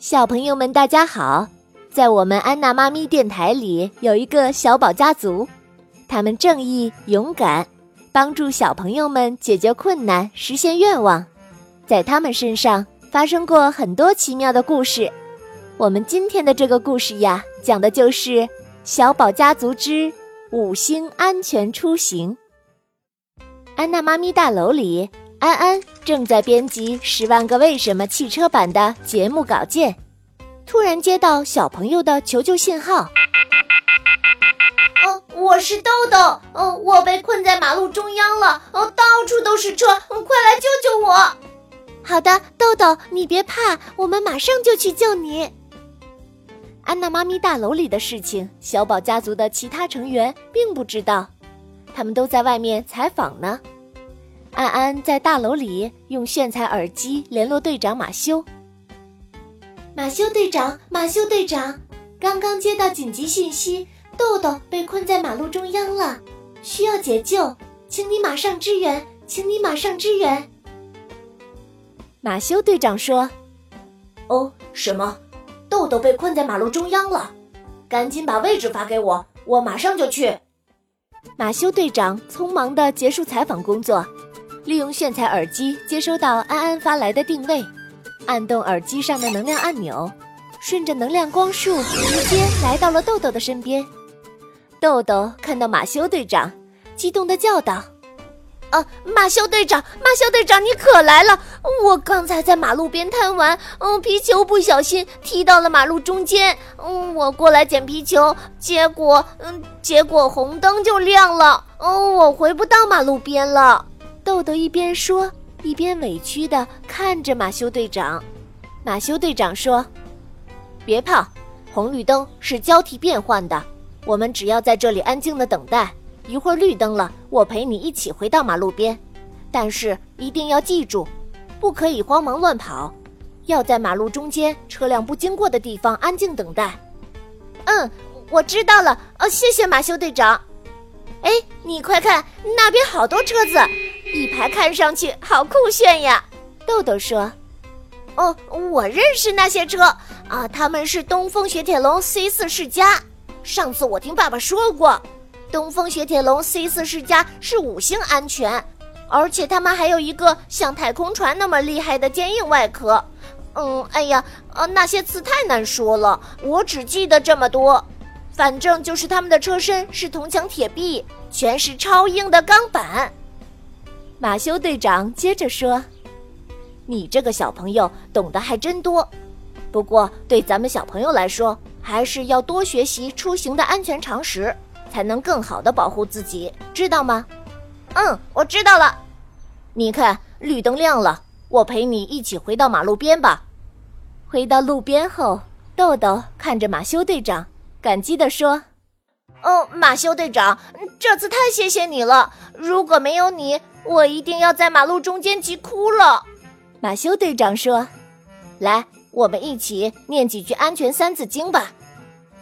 小朋友们，大家好！在我们安娜妈咪电台里，有一个小宝家族，他们正义勇敢，帮助小朋友们解决困难，实现愿望。在他们身上发生过很多奇妙的故事。我们今天的这个故事呀，讲的就是小宝家族之五星安全出行。安娜妈咪大楼里。安安正在编辑《十万个为什么》汽车版的节目稿件，突然接到小朋友的求救信号。哦，我是豆豆，哦，我被困在马路中央了，哦，到处都是车，快来救救我！好的，豆豆，你别怕，我们马上就去救你。安娜妈咪大楼里的事情，小宝家族的其他成员并不知道，他们都在外面采访呢。安安在大楼里用炫彩耳机联络队长马修。马修队长，马修队长，刚刚接到紧急信息，豆豆被困在马路中央了，需要解救，请你马上支援，请你马上支援。马修队长说：“哦，什么？豆豆被困在马路中央了，赶紧把位置发给我，我马上就去。”马修队长匆忙的结束采访工作。利用炫彩耳机接收到安安发来的定位，按动耳机上的能量按钮，顺着能量光束直接来到了豆豆的身边。豆豆看到马修队长，激动的叫道：“啊，马修队长，马修队长，你可来了！我刚才在马路边贪玩，嗯，皮球不小心踢到了马路中间，嗯，我过来捡皮球，结果，嗯，结果红灯就亮了，嗯，我回不到马路边了。”豆豆一边说，一边委屈地看着马修队长。马修队长说：“别怕，红绿灯是交替变换的，我们只要在这里安静地等待，一会儿绿灯了，我陪你一起回到马路边。但是一定要记住，不可以慌忙乱跑，要在马路中间车辆不经过的地方安静等待。”嗯，我知道了。哦，谢谢马修队长。哎，你快看，那边好多车子。一排看上去好酷炫呀！豆豆说：“哦，我认识那些车啊，他们是东风雪铁龙 C 四世家。上次我听爸爸说过，东风雪铁龙 C 四世家是五星安全，而且他们还有一个像太空船那么厉害的坚硬外壳。嗯，哎呀，呃，那些词太难说了，我只记得这么多。反正就是他们的车身是铜墙铁壁，全是超硬的钢板。”马修队长接着说：“你这个小朋友懂得还真多，不过对咱们小朋友来说，还是要多学习出行的安全常识，才能更好的保护自己，知道吗？”“嗯，我知道了。”“你看，绿灯亮了，我陪你一起回到马路边吧。”回到路边后，豆豆看着马修队长，感激地说：“哦，马修队长，这次太谢谢你了，如果没有你……”我一定要在马路中间急哭了，马修队长说：“来，我们一起念几句安全三字经吧。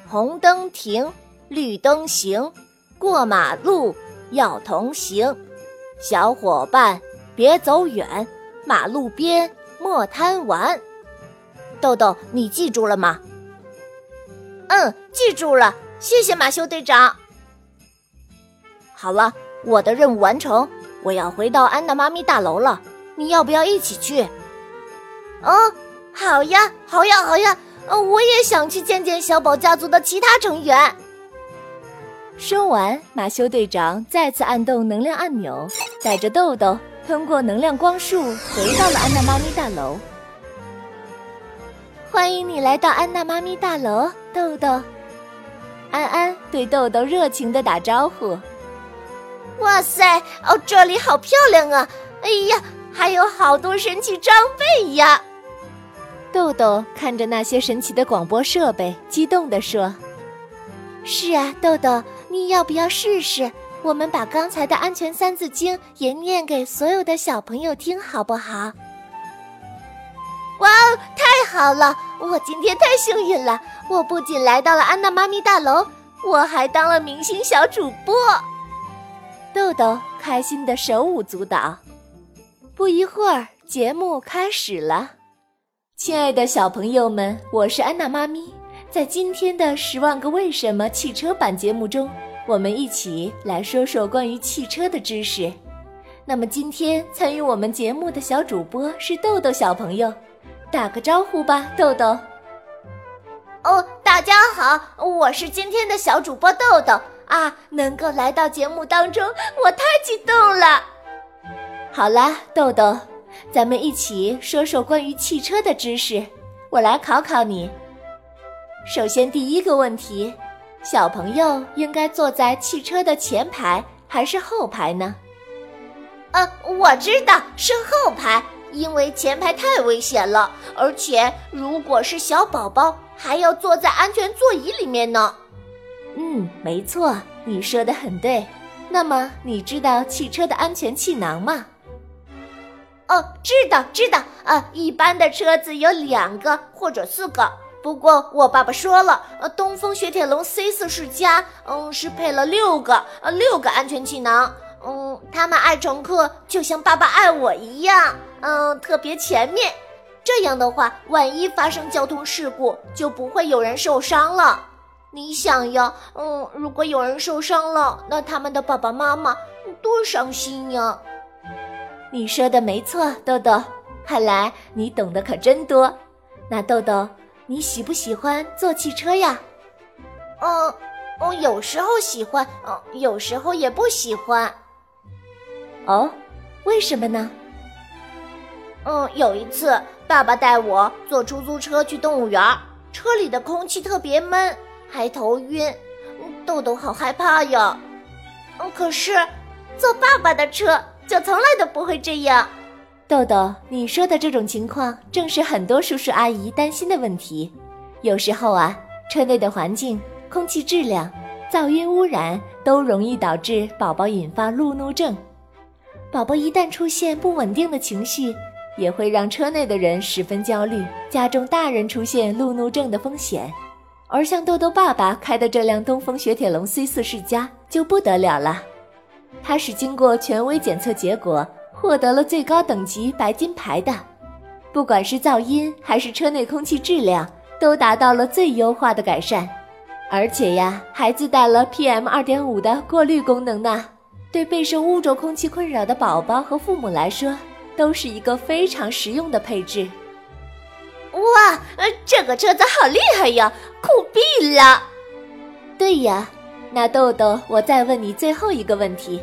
红灯停，绿灯行，过马路要同行。小伙伴别走远，马路边莫贪玩。”豆豆，你记住了吗？嗯，记住了，谢谢马修队长。好了，我的任务完成。我要回到安娜妈咪大楼了，你要不要一起去？哦，好呀，好呀，好呀！哦，我也想去见见小宝家族的其他成员。说完，马修队长再次按动能量按钮，带着豆豆通过能量光束回到了安娜妈咪大楼。欢迎你来到安娜妈咪大楼，豆豆。安安对豆豆热情的打招呼。哇塞！哦，这里好漂亮啊！哎呀，还有好多神奇装备呀！豆豆看着那些神奇的广播设备，激动地说：“是啊，豆豆，你要不要试试？我们把刚才的安全三字经也念给所有的小朋友听，好不好？”哇，太好了！我今天太幸运了，我不仅来到了安娜妈咪大楼，我还当了明星小主播。豆豆开心的手舞足蹈。不一会儿，节目开始了。亲爱的小朋友们，我是安娜妈咪。在今天的《十万个为什么》汽车版节目中，我们一起来说说关于汽车的知识。那么，今天参与我们节目的小主播是豆豆小朋友，打个招呼吧，豆豆。哦，大家好，我是今天的小主播豆豆啊！能够来到节目当中，我太激动了。好啦，豆豆。咱们一起说说关于汽车的知识。我来考考你。首先，第一个问题：小朋友应该坐在汽车的前排还是后排呢？呃，我知道是后排，因为前排太危险了，而且如果是小宝宝，还要坐在安全座椅里面呢。嗯，没错，你说的很对。那么，你知道汽车的安全气囊吗？哦，知道知道呃，一般的车子有两个或者四个。不过我爸爸说了，呃，东风雪铁龙 C 四世家，嗯，是配了六个，呃，六个安全气囊。嗯，他们爱乘客就像爸爸爱我一样，嗯，特别前面。这样的话，万一发生交通事故，就不会有人受伤了。你想呀，嗯，如果有人受伤了，那他们的爸爸妈妈多伤心呀。你说的没错，豆豆，看来你懂得可真多。那豆豆，你喜不喜欢坐汽车呀？嗯，我有时候喜欢，嗯，有时候也不喜欢。哦，为什么呢？嗯，有一次，爸爸带我坐出租车去动物园，车里的空气特别闷，还头晕，豆豆好害怕呀。嗯，可是坐爸爸的车。就从来都不会这样，豆豆，你说的这种情况正是很多叔叔阿姨担心的问题。有时候啊，车内的环境、空气质量、噪音污染都容易导致宝宝引发路怒症。宝宝一旦出现不稳定的情绪，也会让车内的人十分焦虑，加重大人出现路怒症的风险。而像豆豆爸爸开的这辆东风雪铁龙 C 四世家就不得了了。它是经过权威检测结果获得了最高等级白金牌的，不管是噪音还是车内空气质量，都达到了最优化的改善，而且呀，还自带了 PM 二点五的过滤功能呢。对备受污浊空气困扰的宝宝和父母来说，都是一个非常实用的配置。哇，这个车子好厉害呀，酷毙了！对呀。那豆豆，我再问你最后一个问题：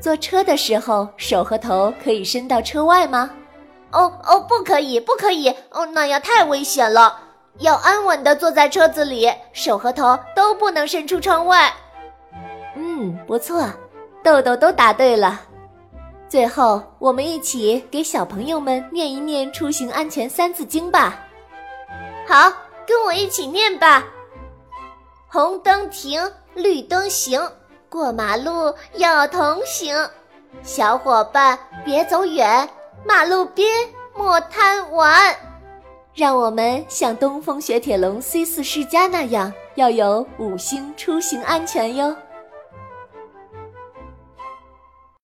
坐车的时候，手和头可以伸到车外吗？哦哦，不可以，不可以，哦，那样太危险了。要安稳的坐在车子里，手和头都不能伸出窗外。嗯，不错，豆豆都答对了。最后，我们一起给小朋友们念一念出行安全三字经吧。好，跟我一起念吧。红灯停。绿灯行，过马路要同行。小伙伴别走远，马路边莫贪玩。让我们像东风雪铁龙 C 四世家那样，要有五星出行安全哟。